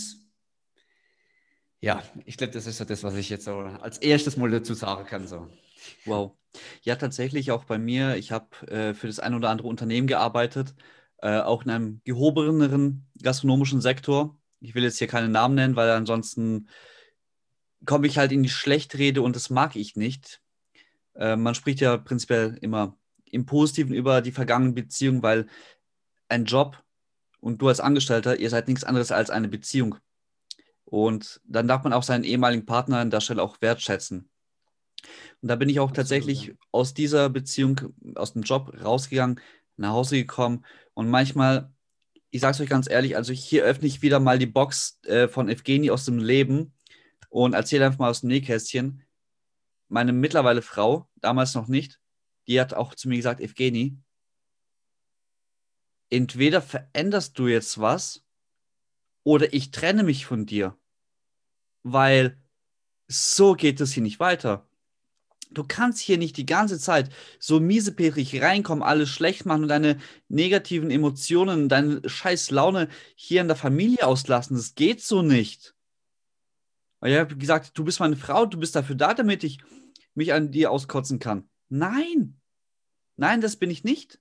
ja, ich glaube, das ist so das, was ich jetzt so als erstes mal dazu sagen kann. So. Wow. Ja, tatsächlich auch bei mir. Ich habe äh, für das ein oder andere Unternehmen gearbeitet, äh, auch in einem gehobeneren gastronomischen Sektor. Ich will jetzt hier keine Namen nennen, weil ansonsten komme ich halt in die Schlechtrede und das mag ich nicht. Äh, man spricht ja prinzipiell immer im Positiven über die vergangenen Beziehungen, weil ein Job und du als Angestellter, ihr seid nichts anderes als eine Beziehung. Und dann darf man auch seinen ehemaligen Partner an der Stelle auch wertschätzen. Und da bin ich auch Absolut, tatsächlich ja. aus dieser Beziehung, aus dem Job rausgegangen, nach Hause gekommen. Und manchmal, ich sage es euch ganz ehrlich, also hier öffne ich wieder mal die Box äh, von Evgeni aus dem Leben und erzähle einfach mal aus dem Nähkästchen. Meine mittlerweile Frau, damals noch nicht, die hat auch zu mir gesagt, Evgeni, entweder veränderst du jetzt was oder ich trenne mich von dir, weil so geht es hier nicht weiter. Du kannst hier nicht die ganze Zeit so miesepetrig reinkommen, alles schlecht machen und deine negativen Emotionen, deine scheiß Laune hier in der Familie auslassen. Das geht so nicht. Ich habe gesagt, du bist meine Frau, du bist dafür da, damit ich mich an dir auskotzen kann. Nein. Nein, das bin ich nicht.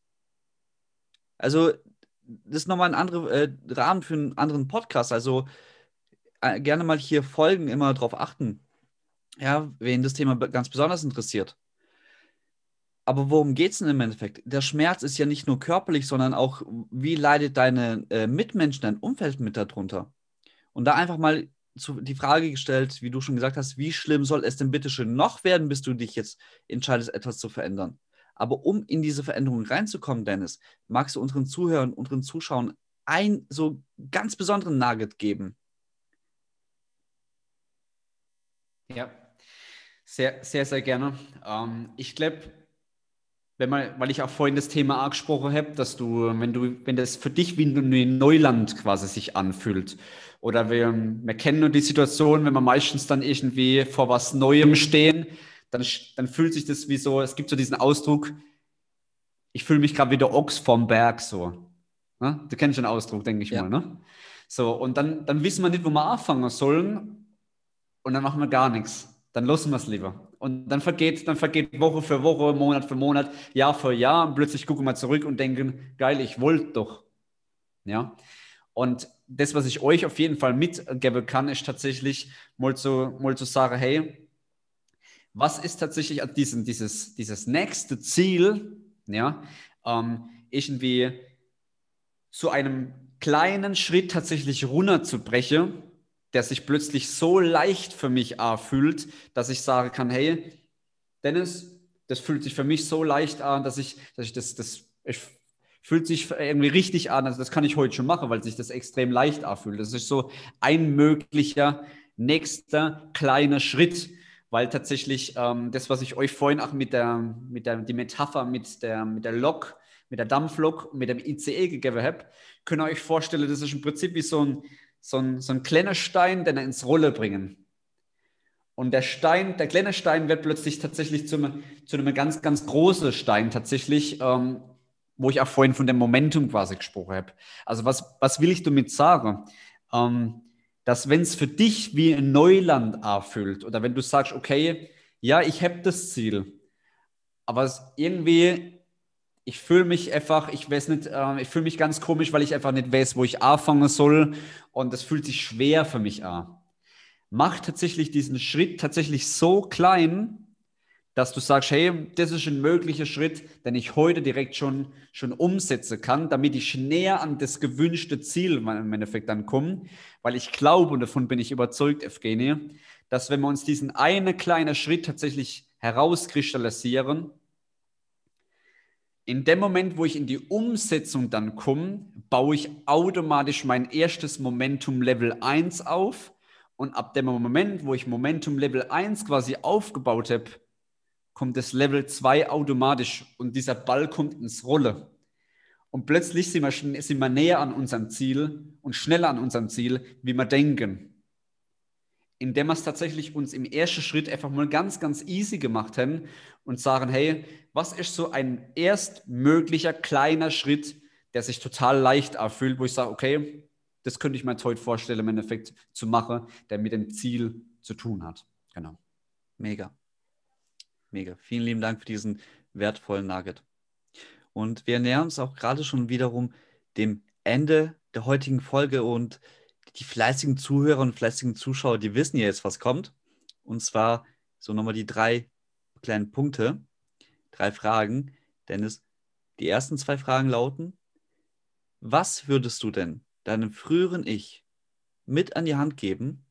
Also, das ist nochmal ein anderer äh, Rahmen für einen anderen Podcast. Also, äh, gerne mal hier folgen, immer darauf achten. Ja, wen das Thema ganz besonders interessiert. Aber worum geht es denn im Endeffekt? Der Schmerz ist ja nicht nur körperlich, sondern auch, wie leidet deine äh, Mitmenschen, dein Umfeld mit darunter? Und da einfach mal zu, die Frage gestellt, wie du schon gesagt hast, wie schlimm soll es denn bitte schön noch werden, bis du dich jetzt entscheidest, etwas zu verändern? Aber um in diese Veränderung reinzukommen, Dennis, magst du unseren Zuhörern, unseren Zuschauern einen so ganz besonderen Nugget geben? Ja, sehr, sehr, sehr gerne. Ähm, ich glaube, wenn man, weil ich auch vorhin das Thema angesprochen habe, dass du, wenn du, wenn das für dich wie ein Neuland quasi sich anfühlt, oder wir, wir kennen nur die Situation, wenn wir meistens dann irgendwie vor was Neuem stehen, dann, dann fühlt sich das wie so, es gibt so diesen Ausdruck, ich fühle mich gerade wie der Ochs vom Berg so. Ne? Du kennst den Ausdruck, denke ich ja. mal. Ne? So, und dann, dann wissen wir nicht, wo wir anfangen sollen und dann machen wir gar nichts. Dann lassen wir es lieber. Und dann vergeht, dann vergeht Woche für Woche, Monat für Monat, Jahr für Jahr und plötzlich gucken wir zurück und denken, geil, ich wollte doch. Ja. Und das, was ich euch auf jeden Fall mitgeben kann, ist tatsächlich mal zu, mal zu sagen, hey, was ist tatsächlich diesen, dieses, dieses nächste Ziel, ja, ähm, irgendwie zu einem kleinen Schritt tatsächlich runterzubrechen, der sich plötzlich so leicht für mich fühlt, dass ich sagen kann, hey, Dennis, das fühlt sich für mich so leicht an, dass ich, dass ich das, das ich fühlt sich irgendwie richtig an. Also das kann ich heute schon machen, weil sich das extrem leicht anfühlt. Das ist so ein möglicher nächster kleiner Schritt. Weil tatsächlich ähm, das, was ich euch vorhin auch mit der, mit der die Metapher mit der, mit der Lok, mit der Dampflok, mit dem ICE gegeben habe, könnt ihr euch vorstellen, das ist im Prinzip wie so ein, so ein, so ein kleiner Stein, den er ins Rolle bringen. Und der Stein, der kleine Stein wird plötzlich tatsächlich zu, zu einem ganz, ganz großen Stein tatsächlich, ähm, wo ich auch vorhin von dem Momentum quasi gesprochen habe. Also was, was will ich damit sagen? Ähm, dass wenn es für dich wie ein Neuland erfüllt oder wenn du sagst, okay, ja, ich habe das Ziel, aber irgendwie, ich fühle mich einfach, ich weiß nicht, äh, ich fühle mich ganz komisch, weil ich einfach nicht weiß, wo ich anfangen soll und das fühlt sich schwer für mich an. Mach tatsächlich diesen Schritt tatsächlich so klein, dass du sagst, hey, das ist ein möglicher Schritt, den ich heute direkt schon, schon umsetzen kann, damit ich näher an das gewünschte Ziel im Endeffekt dann komme. Weil ich glaube, und davon bin ich überzeugt, Evgenie, dass wenn wir uns diesen einen kleinen Schritt tatsächlich herauskristallisieren, in dem Moment, wo ich in die Umsetzung dann komme, baue ich automatisch mein erstes Momentum Level 1 auf. Und ab dem Moment, wo ich Momentum Level 1 quasi aufgebaut habe, kommt das Level 2 automatisch und dieser Ball kommt ins Rolle. Und plötzlich sind wir, sind wir näher an unserem Ziel und schneller an unserem Ziel, wie wir denken. Indem wir es tatsächlich uns im ersten Schritt einfach mal ganz, ganz easy gemacht haben und sagen, hey, was ist so ein erstmöglicher kleiner Schritt, der sich total leicht erfüllt, wo ich sage, okay, das könnte ich mir heute vorstellen, im Endeffekt zu machen, der mit dem Ziel zu tun hat. Genau. Mega. Mega. Vielen lieben Dank für diesen wertvollen Nugget. Und wir nähern uns auch gerade schon wiederum dem Ende der heutigen Folge und die fleißigen Zuhörer und fleißigen Zuschauer, die wissen ja jetzt, was kommt. Und zwar so nochmal die drei kleinen Punkte, drei Fragen. Dennis, die ersten zwei Fragen lauten, was würdest du denn deinem früheren Ich mit an die Hand geben?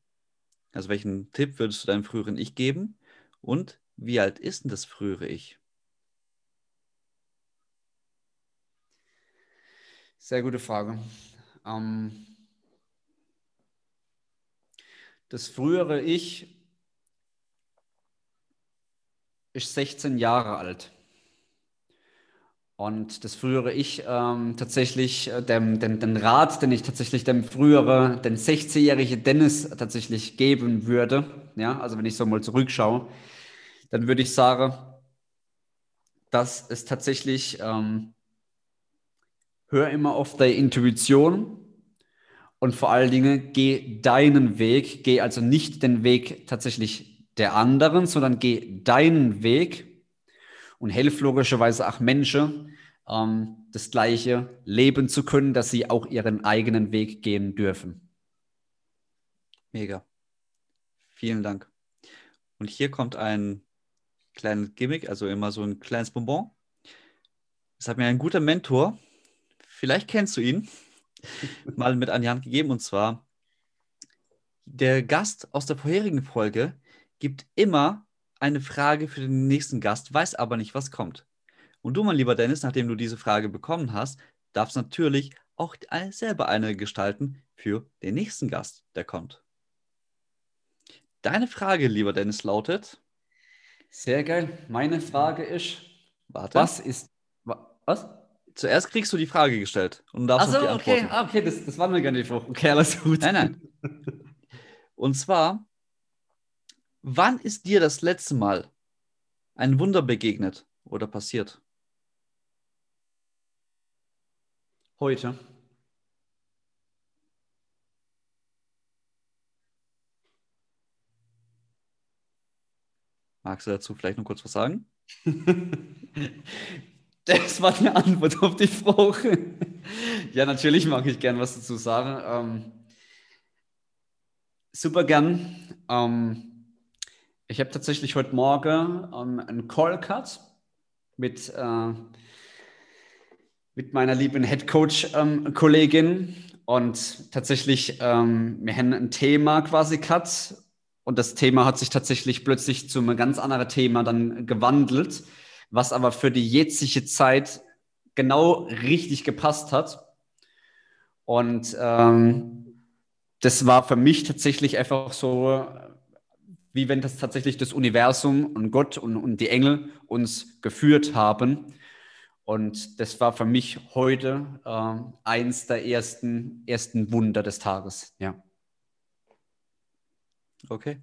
Also welchen Tipp würdest du deinem früheren Ich geben? Und wie alt ist denn das frühere Ich? Sehr gute Frage. Ähm, das frühere Ich ist 16 Jahre alt. Und das frühere Ich ähm, tatsächlich, äh, den, den Rat, den ich tatsächlich dem frühere, den 16-jährigen Dennis tatsächlich geben würde, ja, also wenn ich so mal zurückschaue, dann würde ich sagen, dass es tatsächlich, ähm, hör immer auf deine Intuition und vor allen Dingen geh deinen Weg, geh also nicht den Weg tatsächlich der anderen, sondern geh deinen Weg und helf logischerweise auch Menschen, ähm, das gleiche leben zu können, dass sie auch ihren eigenen Weg gehen dürfen. Mega. Vielen Dank. Und hier kommt ein kleines Gimmick, also immer so ein kleines Bonbon. Das hat mir ein guter Mentor, vielleicht kennst du ihn, mal mit an die Hand gegeben. Und zwar, der Gast aus der vorherigen Folge gibt immer eine Frage für den nächsten Gast, weiß aber nicht, was kommt. Und du, mein lieber Dennis, nachdem du diese Frage bekommen hast, darfst natürlich auch selber eine gestalten für den nächsten Gast, der kommt. Deine Frage, lieber Dennis, lautet: sehr geil. Meine Frage ist, Warte. was ist, was? Zuerst kriegst du die Frage gestellt und darfst Ach so, okay, ah, okay, das, das war mir gar nicht vor. Okay, alles gut. Nein, nein. Und zwar, wann ist dir das letzte Mal ein Wunder begegnet oder passiert? Heute. Magst du dazu vielleicht noch kurz was sagen? das war die Antwort auf die Frage. ja, natürlich mag ich gern was dazu sagen. Ähm, super gern. Ähm, ich habe tatsächlich heute Morgen ähm, einen Call gehabt mit, äh, mit meiner lieben Headcoach-Kollegin ähm, und tatsächlich, ähm, wir haben ein Thema quasi gehabt und das Thema hat sich tatsächlich plötzlich zu einem ganz anderen Thema dann gewandelt, was aber für die jetzige Zeit genau richtig gepasst hat. Und ähm, das war für mich tatsächlich einfach so wie wenn das tatsächlich das Universum und Gott und, und die Engel uns geführt haben. Und das war für mich heute äh, eins der ersten, ersten Wunder des Tages. Ja. Okay.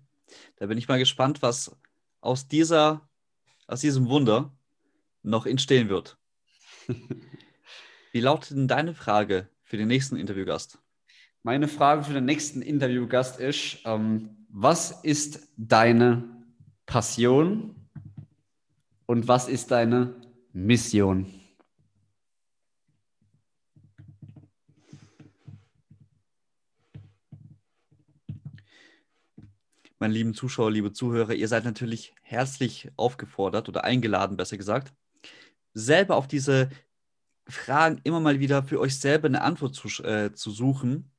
Da bin ich mal gespannt, was aus, dieser, aus diesem Wunder noch entstehen wird. Wie lautet denn deine Frage für den nächsten Interviewgast? Meine Frage für den nächsten Interviewgast ist, ähm, was ist deine Passion und was ist deine Mission? Meine lieben Zuschauer, liebe Zuhörer, ihr seid natürlich herzlich aufgefordert oder eingeladen, besser gesagt, selber auf diese Fragen immer mal wieder für euch selber eine Antwort zu, äh, zu suchen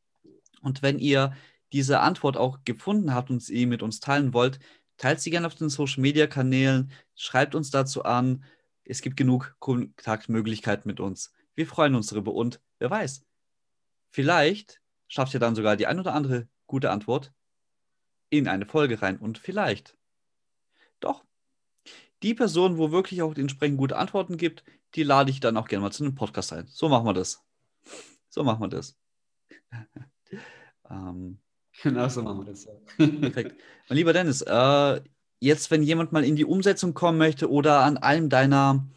und wenn ihr diese Antwort auch gefunden habt und sie mit uns teilen wollt, teilt sie gerne auf den Social Media Kanälen, schreibt uns dazu an. Es gibt genug Kontaktmöglichkeiten mit uns. Wir freuen uns darüber und wer weiß, vielleicht schafft ihr dann sogar die ein oder andere gute Antwort in eine Folge rein und vielleicht doch die Person, wo wirklich auch entsprechend gute Antworten gibt, die lade ich dann auch gerne mal zu einem Podcast ein. So machen wir das. So machen wir das. Ähm, genau so machen wir das. Ja. perfekt. Mein lieber Dennis, äh, jetzt, wenn jemand mal in die Umsetzung kommen möchte oder an einem deiner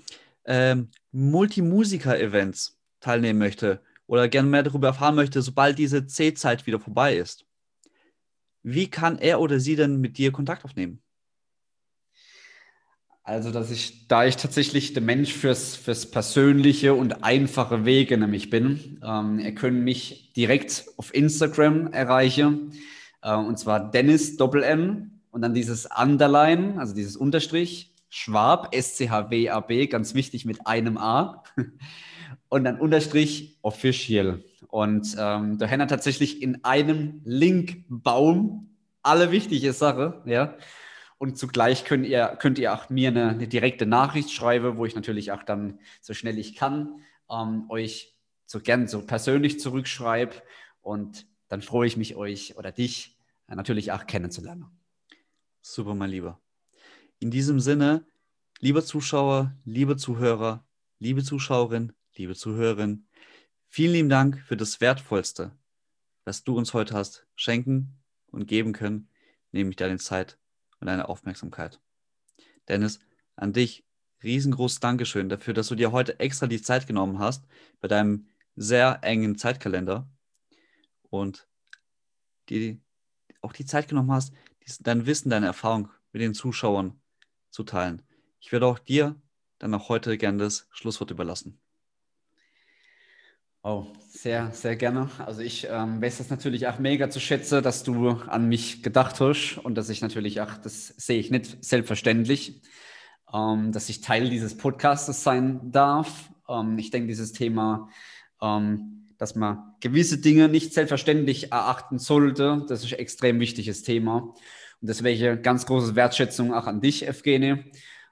ähm, Multimusiker-Events teilnehmen möchte oder gerne mehr darüber erfahren möchte, sobald diese C-Zeit wieder vorbei ist, wie kann er oder sie denn mit dir Kontakt aufnehmen? Also, dass ich, da ich tatsächlich der Mensch fürs, fürs persönliche und einfache Wege nämlich bin, ähm, ihr könnt mich direkt auf Instagram erreichen, äh, und zwar Dennis Doppel N und dann dieses Underline, also dieses Unterstrich, Schwab, S-C-H-W-A-B, ganz wichtig mit einem A, und dann Unterstrich Official. Und ähm, da haben wir tatsächlich in einem Linkbaum alle wichtige Sachen, ja. Und zugleich könnt ihr, könnt ihr auch mir eine, eine direkte Nachricht schreiben, wo ich natürlich auch dann so schnell ich kann ähm, euch so gern so persönlich zurückschreibe. Und dann freue ich mich, euch oder dich äh, natürlich auch kennenzulernen. Super, mein Lieber. In diesem Sinne, lieber Zuschauer, liebe Zuhörer, liebe Zuschauerin, liebe Zuhörerin, vielen lieben Dank für das Wertvollste, was du uns heute hast schenken und geben können, nämlich deine Zeit und deine Aufmerksamkeit. Dennis, an dich riesengroßes Dankeschön dafür, dass du dir heute extra die Zeit genommen hast bei deinem sehr engen Zeitkalender und die, auch die Zeit genommen hast, dein Wissen, deine Erfahrung mit den Zuschauern zu teilen. Ich würde auch dir dann auch heute gerne das Schlusswort überlassen. Oh, sehr, sehr gerne. Also ich ähm, weiß das natürlich auch mega zu schätzen, dass du an mich gedacht hast und dass ich natürlich auch, das sehe ich nicht selbstverständlich, ähm, dass ich Teil dieses Podcasts sein darf. Ähm, ich denke, dieses Thema, ähm, dass man gewisse Dinge nicht selbstverständlich erachten sollte, das ist ein extrem wichtiges Thema. Und deswegen ganz große Wertschätzung auch an dich, Evgenie.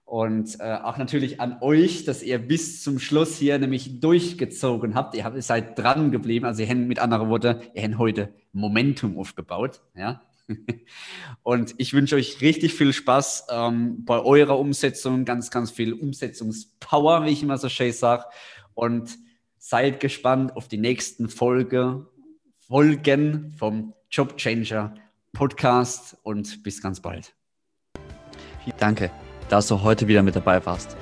Und äh, auch natürlich an euch, dass ihr bis zum Schluss hier nämlich durchgezogen habt. Ihr, habt, seid dran geblieben. Also ihr habt mit anderen Worten, ihr habt heute Momentum aufgebaut. Ja? Und ich wünsche euch richtig viel Spaß ähm, bei eurer Umsetzung, ganz, ganz viel Umsetzungspower, wie ich immer so schön sage. Und seid gespannt auf die nächsten Folge, Folgen vom Job Changer Podcast und bis ganz bald. Danke dass du heute wieder mit dabei warst.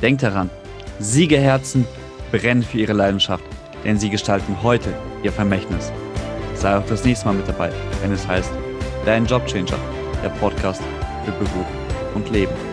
Denk daran, Siegerherzen brennen für ihre Leidenschaft, denn sie gestalten heute ihr Vermächtnis. Sei auch das nächste Mal mit dabei, wenn es heißt Dein Jobchanger, der Podcast für Beruf und Leben.